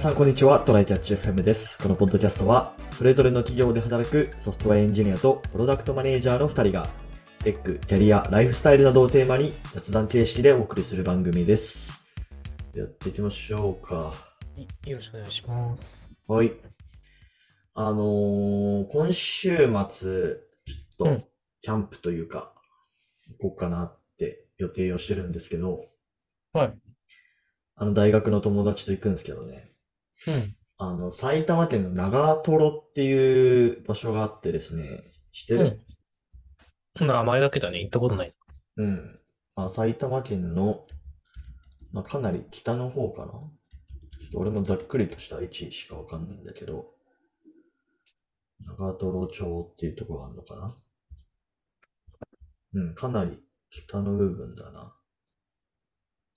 さん、こんにちは。トライキャッチ FM です。このポッドキャストは、それぞれの企業で働くソフトウェアエンジニアとプロダクトマネージャーの2人が、テック、キャリア、ライフスタイルなどをテーマに雑談形式でお送りする番組です。やっていきましょうか。よろしくお願いします。はい。あのー、今週末、ちょっうんと、キャンプというか、行こうかなって予定をしてるんですけど、はい。あの、大学の友達と行くんですけどね。うん。あの、埼玉県の長瀞っていう場所があってですね、知ってる？うん。名前だけだね。行ったことない。うん。あ、埼玉県の、まあ、かなり北の方かな？ちょっと俺もざっくりとした位置しかわかんないんだけど、長瀞町っていうところがあるのかな？うん、かなり北の部分だな。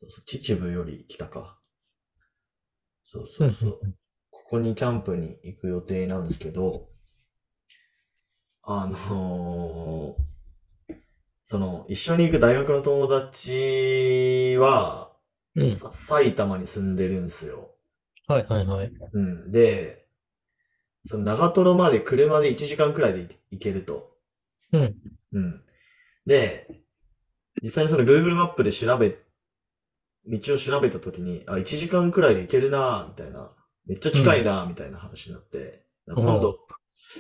そうそう秩父より北か。そうそうそう。ここにキャンプに行く予定なんですけど、あのーその、一緒に行く大学の友達は、うん。さ埼玉に住んでるんですよ。はいはいはい。うん。で、その長瀞まで車で1時間くらいで行けると。うん。うん。で、実際にその Google マップで調べ、道を調べたときに、あ、1時間くらいで行けるなみたいな。めっちゃ近いなみたいな話になって、ん今度、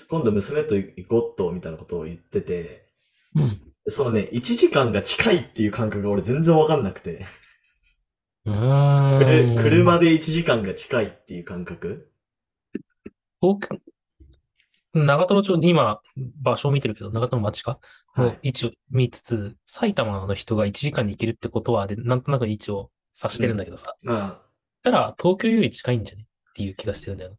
今度娘と行こうっと、みたいなことを言ってて、うん。そのね、1時間が近いっていう感覚が俺全然わかんなくて。車で1時間が近いっていう感覚。東京、長瀞町、今、場所を見てるけど、長瀞町か？はい。の位置を見つつ、埼玉の人が1時間に行けるってことは、で、なんとなく位置を指してるんだけどさ。またら、東京より近いんじゃね？っていう気がしてるんだよ。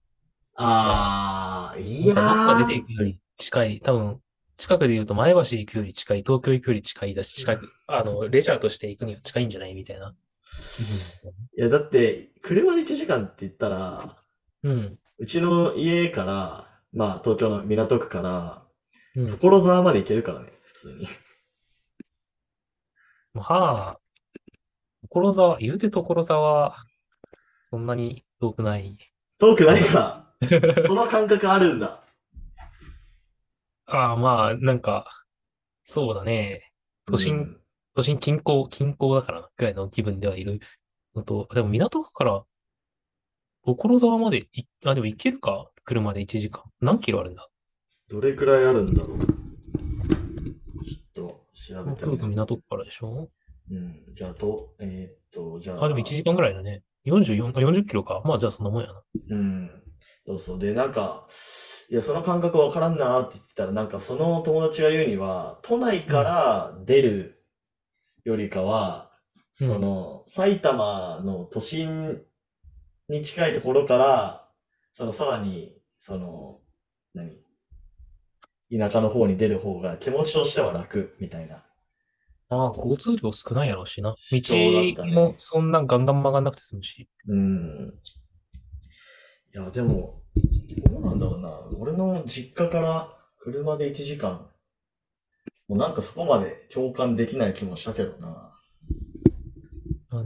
あ、あー、いやどっか出てーいくより近い。多分、近くで言うと前橋行くより近い、東京行くより近いだし、近く、あの、レジャーとして行くには近いんじゃないみたいな。いや、だって、車で1時間って言ったら、うん。うちの家から、まあ、東京の港区から、うん。所沢まで行けるからね、普通に。まあ、所沢、言うて所沢、そんなに遠くない。遠くないか。その感覚あるんだ。ああ、まあ、なんか、そうだね。都心、うん都心近郊、近郊だからな、くらいの気分ではいるのと、でも港区から、所沢までい、あ、でも行けるか？車で1時間。何キロあるんだ？どれくらいあるんだろう。ちょっと調べてみる。港区からでしょ？うん。じゃあ、と、えーっと、じゃあ。あ、でも1時間ぐらいだね。44、あ40キロか。まあ、じゃあそんなもんやな。うん。そうそう。で、なんか、いや、その感覚わからんなって言ってたら、なんかその友達が言うには、都内から出るよりかは、うんその、埼玉の都心に近いところから、その、さらに、その、何？田舎の方に出る方が気持ちとしては楽、みたいな。ああ、交通量少ないやろうしな。道もそんなガンガン曲がんなくて済むし。うん。いや、でも、どうなんだろうな。俺の実家から車で1時間。もうなんかそこまで共感できない気もしたけどな。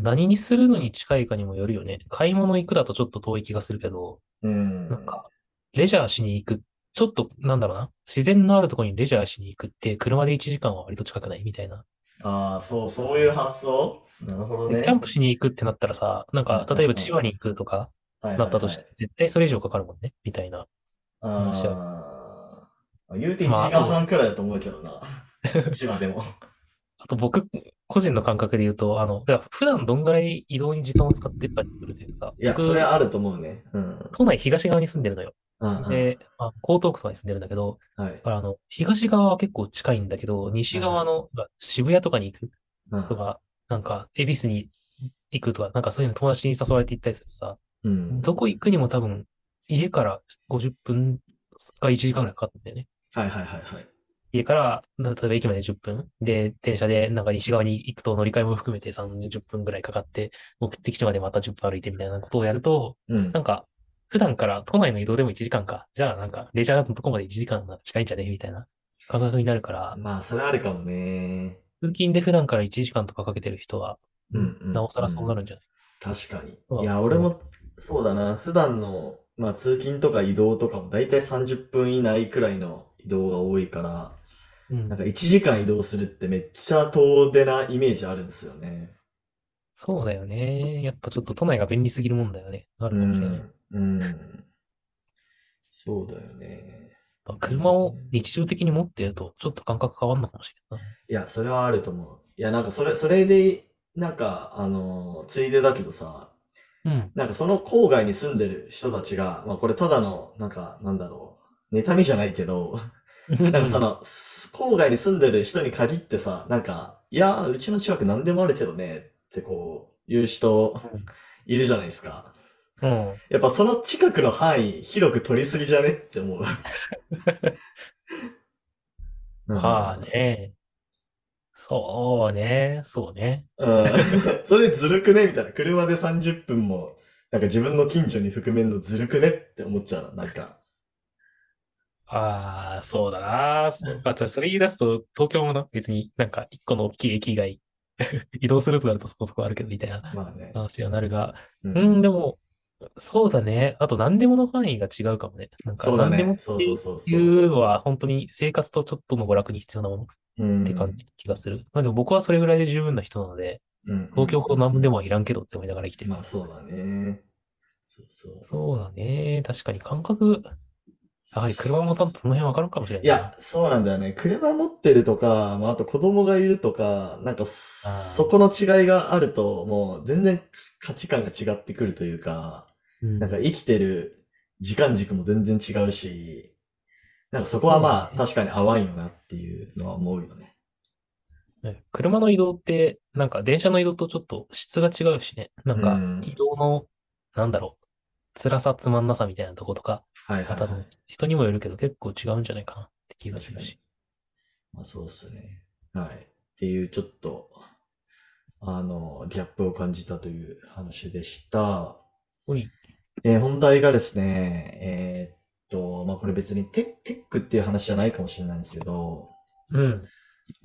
何にするのに近いかにもよるよね。買い物行くだとちょっと遠い気がするけど、うん。なんか、レジャーしに行く。ちょっと、なんだろうな。自然のあるところにレジャーしに行くって、車で1時間は割と近くないみたいな。ああ、そう、そういう発想？なるほどね。キャンプしに行くってなったらさ、なんか、例えば千葉に行くとかなったとして、絶対それ以上かかるもんね、みたいな。話ああ。言うて1まあ時間半くらいだと思うけどな。千葉でも。あと僕、個人の感覚で言うと、あの、いや普段どんぐらい移動に時間を使ってるかによるというか、いや、僕それはあると思うね。うん。都内東側に住んでるのよ。うんうんで、あ江東区とかに住んでるんだけど、はい。あの、東側は結構近いんだけど、西側の渋谷とかに行くうんとか、なんか、恵比寿に行くとか、なんかそういうの友達に誘われて行ったりするとさ、うん。どこ行くにも多分、家から50分か1時間ぐらいかかってんだよね。はいはいはいはい。家から、例えば駅まで10分。で、電車でなんか西側に行くと乗り換えも含めて30分ぐらいかかって、目的地までまた10分歩いてみたいなことをやると、うんな。んか、普段から都内の移動でも1時間か。じゃあなんか、レジャーのとこまで1時間なら近いんじゃね？みたいな感覚になるから、まあ、それはあるかもね。通勤で普段から1時間とかかけてる人は、うんうんなおさらそうなるんじゃない？確かに。うんいや、俺もそうだな。普段の、まあ通勤とか移動とかもだいたい30分以内くらいの移動が多いから、うんなんか1時間移動するってめっちゃ遠出なイメージあるんですよね。そうだよね。やっぱちょっと都内が便利すぎるもんだよね。あうるかもしれない。ん。うん。そうだよね。まあ車を日常的に持ってると、ちょっと感覚変わるのかもしれないいや、それはあると思う。いや、なんかそれ、それで、なんか、あの、ついでだけどさ、な。うん。なんかその郊外に住んでる人たちが、まあこれただの、なんか、なんだろう、妬みじゃないけど、なんかその、す郊外に住んでる人に限ってさ、なんか、いやー、うちの近く何でもあるけどね、ってこう、言う人うんいるじゃないですか。うん。やっぱその近くの範囲、広く取りすぎじゃねって思う。まあね。そうね。そうね。うん。それずるくねみたいな。車で30分も、なんか自分の近所に含めんのずるくねって思っちゃうな。なんか。ああ、そうだな。そうあとそれ言い出すと、東京もな、別になんか一個の大きい駅以外、移動するとなるとそこそこあるけど、みたいなまあね。話にはなるが。ううん、でも、そうだね。あと何でもの範囲が違うかもね。なんかそうだね。何でもってそうそうそういそう。うのは本当に生活とちょっとの娯楽に必要なものっうんて感じ、気がする。まあでも僕はそれぐらいで十分な人なので、うん東京ほど何でもはいらんけどって思いながら生きてる。まあそうだね。そうそう。そうだね。確かに感覚、やはり車も多分その辺わかるかもしれないいや、そうなんだよね。車持ってるとか、まあ、あと子供がいるとか、なんか、あーそこの違いがあると、もう全然価値観が違ってくるというか、うんなんか生きてる時間軸も全然違うし、なんかそこはまあ、確かに合わんよなっていうのは思うよね。ね車の移動って、なんか電車の移動とちょっと質が違うしね。なんかうん移動の、なんだろう、辛さつまんなさみたいなとことか、はいはい、はい。人にもよるけど結構違うんじゃないかなって気がするし。まあそうっすね。はい。っていうちょっと、あの、ギャップを感じたという話でした。おい。えー本題がですね、えーっと、まあ、これ別にテテックっていう話じゃないかもしれないんですけど、うん。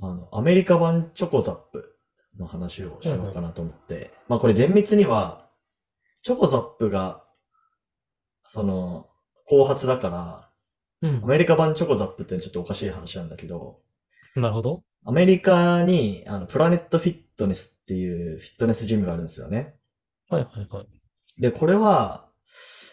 あの、アメリカ版チョコザップの話をしようかなと思って、まあ、これ厳密には、チョコザップが、その、後発だから、うんア。メリカ版チョコザップってちょっとおかしい話なんだけど、なるほど。アメリカに、あの、プラネットフィットネスっていうフィットネスジムがあるんですよね。はいはいはい。で、これは、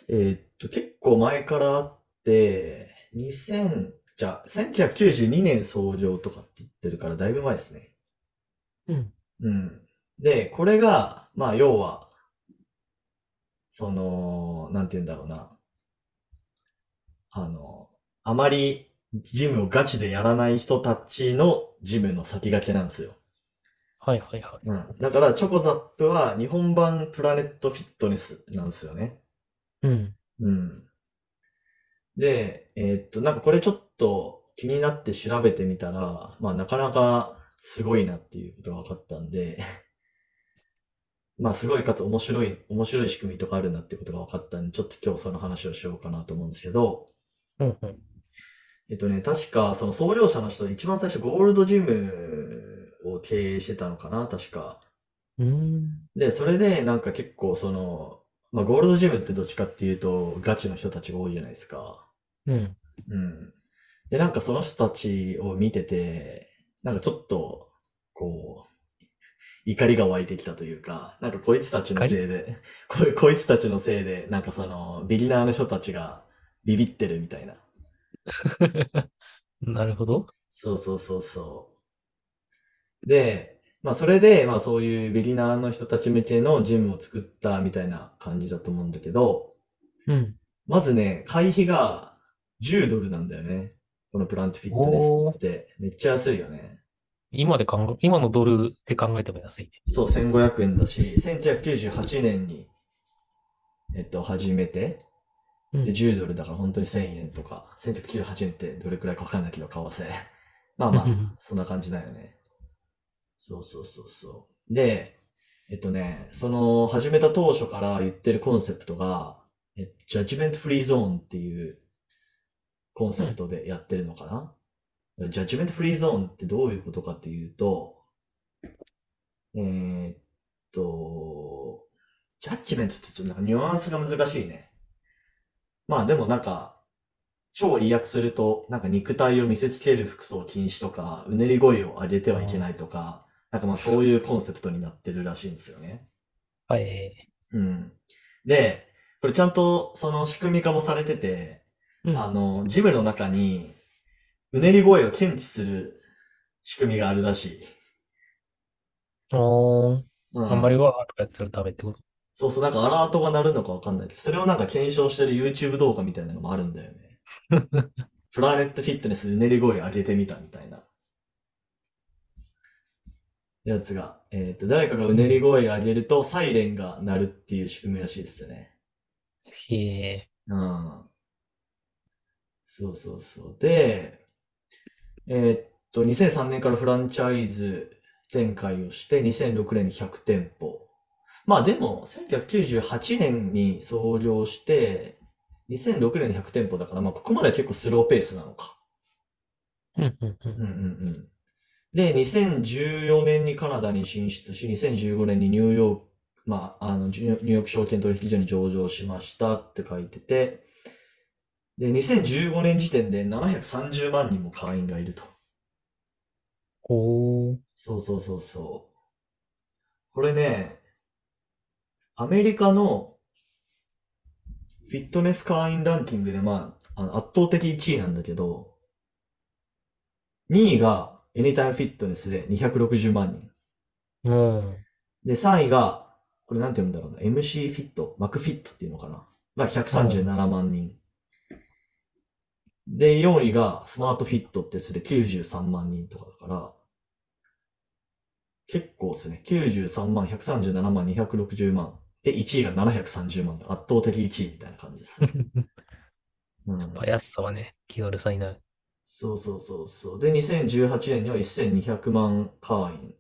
えーっと、結構前からあって、2000、じゃあ、1992年創業とかって言ってるから、だいぶ前ですね。うん。うん。で、これが、まあ、要は、その、なんて言うんだろうな。あの、あまりジムをガチでやらない人たちのジムの先駆けなんですよ。はいはいはい。うん。だから、チョコザップは日本版プラネットフィットネスなんですよね。うん。うん。で、えーっと、なんかこれちょっと気になって調べてみたら、まあなかなかすごいなっていうことが分かったんで、まあすごいかつ面白い、面白い仕組みとかあるなってことが分かったんで、ちょっと今日その話をしようかなと思うんですけど、うんうん。えっとね、確かその創業者の人、一番最初ゴールドジムを経営してたのかな、確か。うーん。で、それでなんか結構その、まあゴールドジムってどっちかっていうとガチの人たちが多いじゃないですか。うん。うん。で、なんかその人たちを見てて、なんかちょっと、こう、怒りが湧いてきたというか、なんかこいつたちのせいで、こいこいつたちのせいで、なんかその、ビギナーの人たちがビビってるみたいな。なるほど。そうそうそうそう。で、まあそれで、まあそういうビギナーの人たち向けのジムを作ったみたいな感じだと思うんだけど、うん。まずね、会費が10ドルなんだよね。このプラントフィットネスって。めっちゃ安いよね。今で考え、今のドルで考えても安いね。そう、1500円だし、1998年に、えっと、始めて、うんで、10ドルだから本当に1000円とか、1998年ってどれくらいかわかんないけど、為替。まあまあ、そんな感じだよね。そうそうそうそう。で、えっとね、その、始めた当初から言ってるコンセプトが、えジャッジメントフリーゾーンっていうコンセプトでやってるのかな、ジャッジメントフリーゾーンってどういうことかっていうと、えーっと、ジャッジメントってちょっとなんかニュアンスが難しいね。まあでもなんか、超意訳すると、なんか肉体を見せつける服装禁止とか、うねり声を上げてはいけないとか、なんかまあそういうコンセプトになってるらしいんですよね。はい。うん。で、これちゃんとその仕組み化もされてて、うん。あの、ジムの中に、うねり声を検知する仕組みがあるらしい。おー、うんあんまりわーとかやってたらダメってこと？そうそう、なんかアラートが鳴るのかわかんないけど、それをなんか検証してる YouTube 動画みたいなのもあるんだよね。プラネットフィットネスうねり声上げてみたみたいな。やつが、えっ、と、誰かがうねり声上げるとサイレンが鳴るっていう仕組みらしいですよね。へえ。うん。そうそうそう。で、えーっと、2003年からフランチャイズ展開をして、2006年に100店舗。まあでも、1998年に創業して、2006年に100店舗だから、まあここまでは結構スローペースなのか。うん、うん、ううんうんうん。で、2014年にカナダに進出し、2015年にニューヨーク、まあ、あの、ニューヨーク証券取引所に上場しましたって書いてて、で、2015年時点で730万人も会員がいると。おー。そうそうそうそう。これね、アメリカのフィットネス会員ランキングで、まあ、あの圧倒的1位なんだけど、2位がエニタイムフィットネスで260万人。うん。で、3位が、これなんて読むんだろうな、MC フィット、マクフィットっていうのかなが137万人。で、4位がスマートフィットってやつで93万人とかだから、結構ですね。93万、137万、260万。で、1位が730万で圧倒的1位みたいな感じです。うんやっぱ安さはね、気軽さになる。そうそうそうそう。で、2018年には1200万会員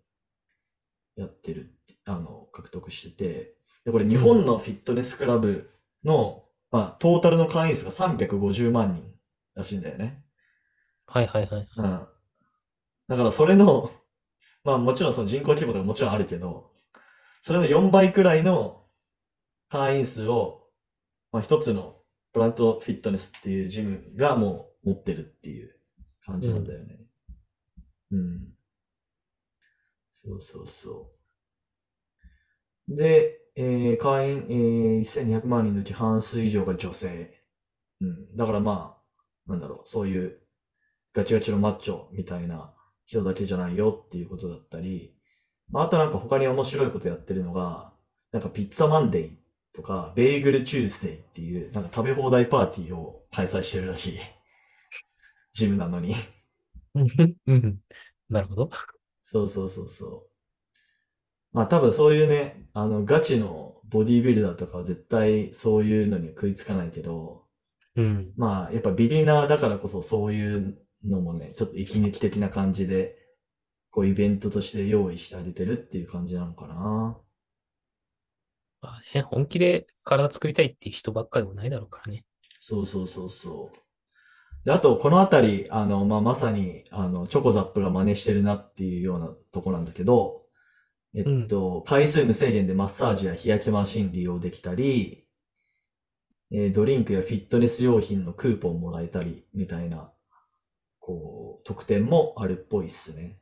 やってるって、あの、獲得してて、で、これ日本のフィットネスクラブの、まあ、トータルの会員数が350万人らしいんだよね。はいはいはい。うん。だからそれの、まあもちろんその人口規模とかもちろんあるけど、それの4倍くらいの会員数を、まあ一つのプラントフィットネスっていうジムがもう持ってるっていう感じなんだよね。うん。そうそうそう。で、えー会員、えー1200万人のうち半数以上が女性。うん。だからまあ、なんだろう、そういうガチガチのマッチョみたいな人だけじゃないよっていうことだったり、まあ、あとなんか他に面白いことやってるのが、なんかピッツァマンデーとか、ベーグルチューズデーっていう、なんか食べ放題パーティーを開催してるらしい。ジムなのに。うんうん。なるほど。そうそうそうそう。まあ多分そういうね、あのガチのボディービルダーとかは絶対そういうのには食いつかないけど、うん。まあやっぱビギナーだからこそそういうのもね、ちょっと息抜き的な感じで、こうイベントとして用意してあげてるっていう感じなのかな。まあね、本気で体作りたいっていう人ばっかでもないだろうからね。そうそうそうそう。で、あと、このあたり、あの、まあ、まさに、あの、チョコザップが真似してるなっていうようなとこなんだけど、えっと、回数無制限でマッサージや日焼けマシン利用できたり、えードリンクやフィットネス用品のクーポンもらえたり、みたいな、こう、特典もあるっぽいっすね。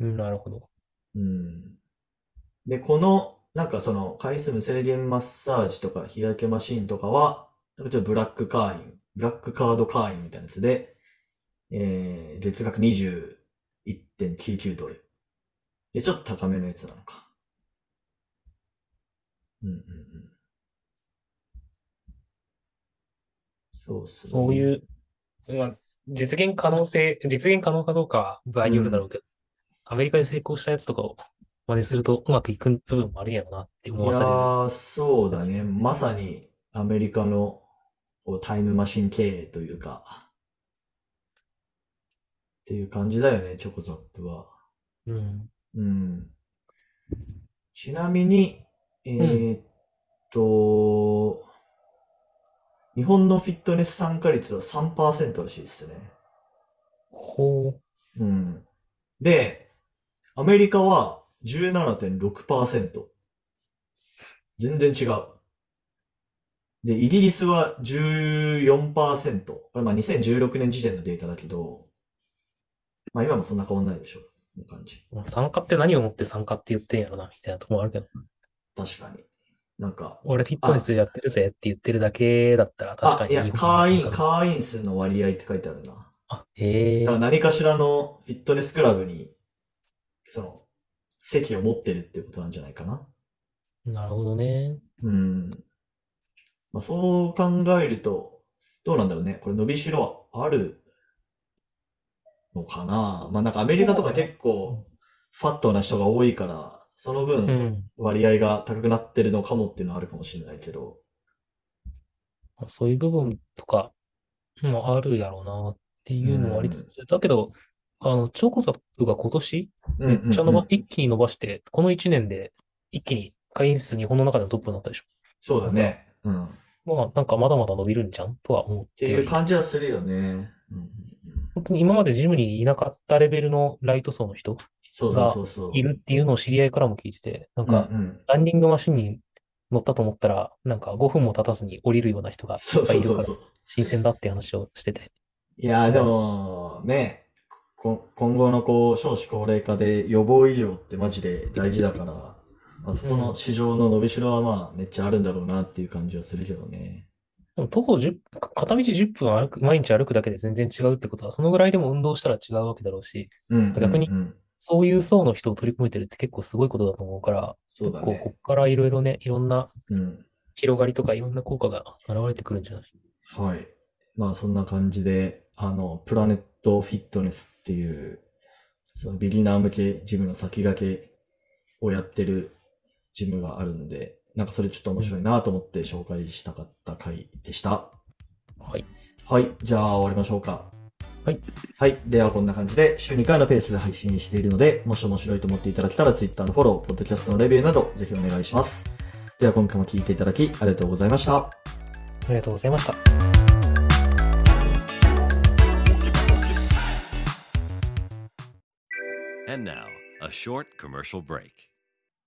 うん、なるほど。うん。で、この、なんかその、回数無制限マッサージとか日焼けマシンとかは、なんかちょっとブラック会員、ブラックカード会員みたいなやつで、えー、月額21.99ドル。で、ちょっと高めのやつなのか。うんうんうん。そうっすね。そういう、まあ、実現可能性、実現可能かどうかは場合によるだろうけど、アメリカで成功したやつとかを真似するとうまくいく部分もあるんやろなって思わされる。ー、そうだね。まさにアメリカのこうタイムマシン経営というか、っていう感じだよね、チョコザップは。うん。うん。ちなみに、えーっと、日本のフィットネス参加率は3%らしいですね。ほう。うん。で、アメリカは17.6%。全然違う。で、イギリスは14%。これまあ2016年時点のデータだけど、まあ今もそんな変わんないでしょ。この感じ。まあ参加って何をもって参加って言ってんやろな、みたいなところもあるけど。確かに。なんか、俺フィットネスやってるぜって言ってるだけだったら確かあ、に。いや、会員、会員数の割合って書いてあるな。あ、へえだから何かしらのフィットネスクラブに、その、席を持ってるっていうことなんじゃないかな。なるほどね。うん。まあ、そう考えると、どうなんだろうね。これ伸びしろあるのかな。まあなんかアメリカとか結構ファットな人が多いから、そのう分ん。割合が高くなってるのかもっていうのはあるかもしれないけど。そういう部分とかもあるやろうなっていうのもありつつ、だけど、あの、超コサップが今年うんめっちゃ伸ば、うんうん一気に伸ばして、この1年で一気に会員数日本の中でのトップになったでしょ。そうだね。うん。っまあ、なんかまだまだ伸びるんじゃん？とは思ってていう感じはするよね。うん本当に今までジムにいなかったレベルのライト層の人そうそうそうそう。いるっていうのを知り合いからも聞いてて、なんか、うんうんランニングマシンに乗ったと思ったら、なんか5分も経たずに降りるような人がいるから。新鮮だって話をしてて。いやーでも、ね、こ今後のこう少子高齢化で予防医療ってマジで大事だから、まあそこの市場の伸びしろはまあめっちゃあるんだろうなっていう感じはするけどね。でも徒歩10、片道10分歩く、毎日歩くだけで全然違うってことは、そのぐらいでも運動したら違うわけだろうし、うんうんうん。逆にそういう層の人を取り込めてるって結構すごいことだと思うから、そうだ結構こね。っからいろいろね、いろんなうん。広がりとかいろんな効果が現れてくるんじゃない？はい。まあそんな感じで、あの、プラネットフィットネスっていう、そのビギナー向けジムの先駆けをやってるジムがあるんで、なんかそれちょっと面白いなと思って紹介したかった回でした。はい。はい。じゃあ終わりましょうか。はい。はい。ではこんな感じで週2回のペースで配信しているので、もし面白いと思っていただけたら Twitter のフォロー、ポッドキャストのレビューなどぜひお願いします。では今回も聞いていただきありがとうございました。ありがとうございました。And now, a short commercial break.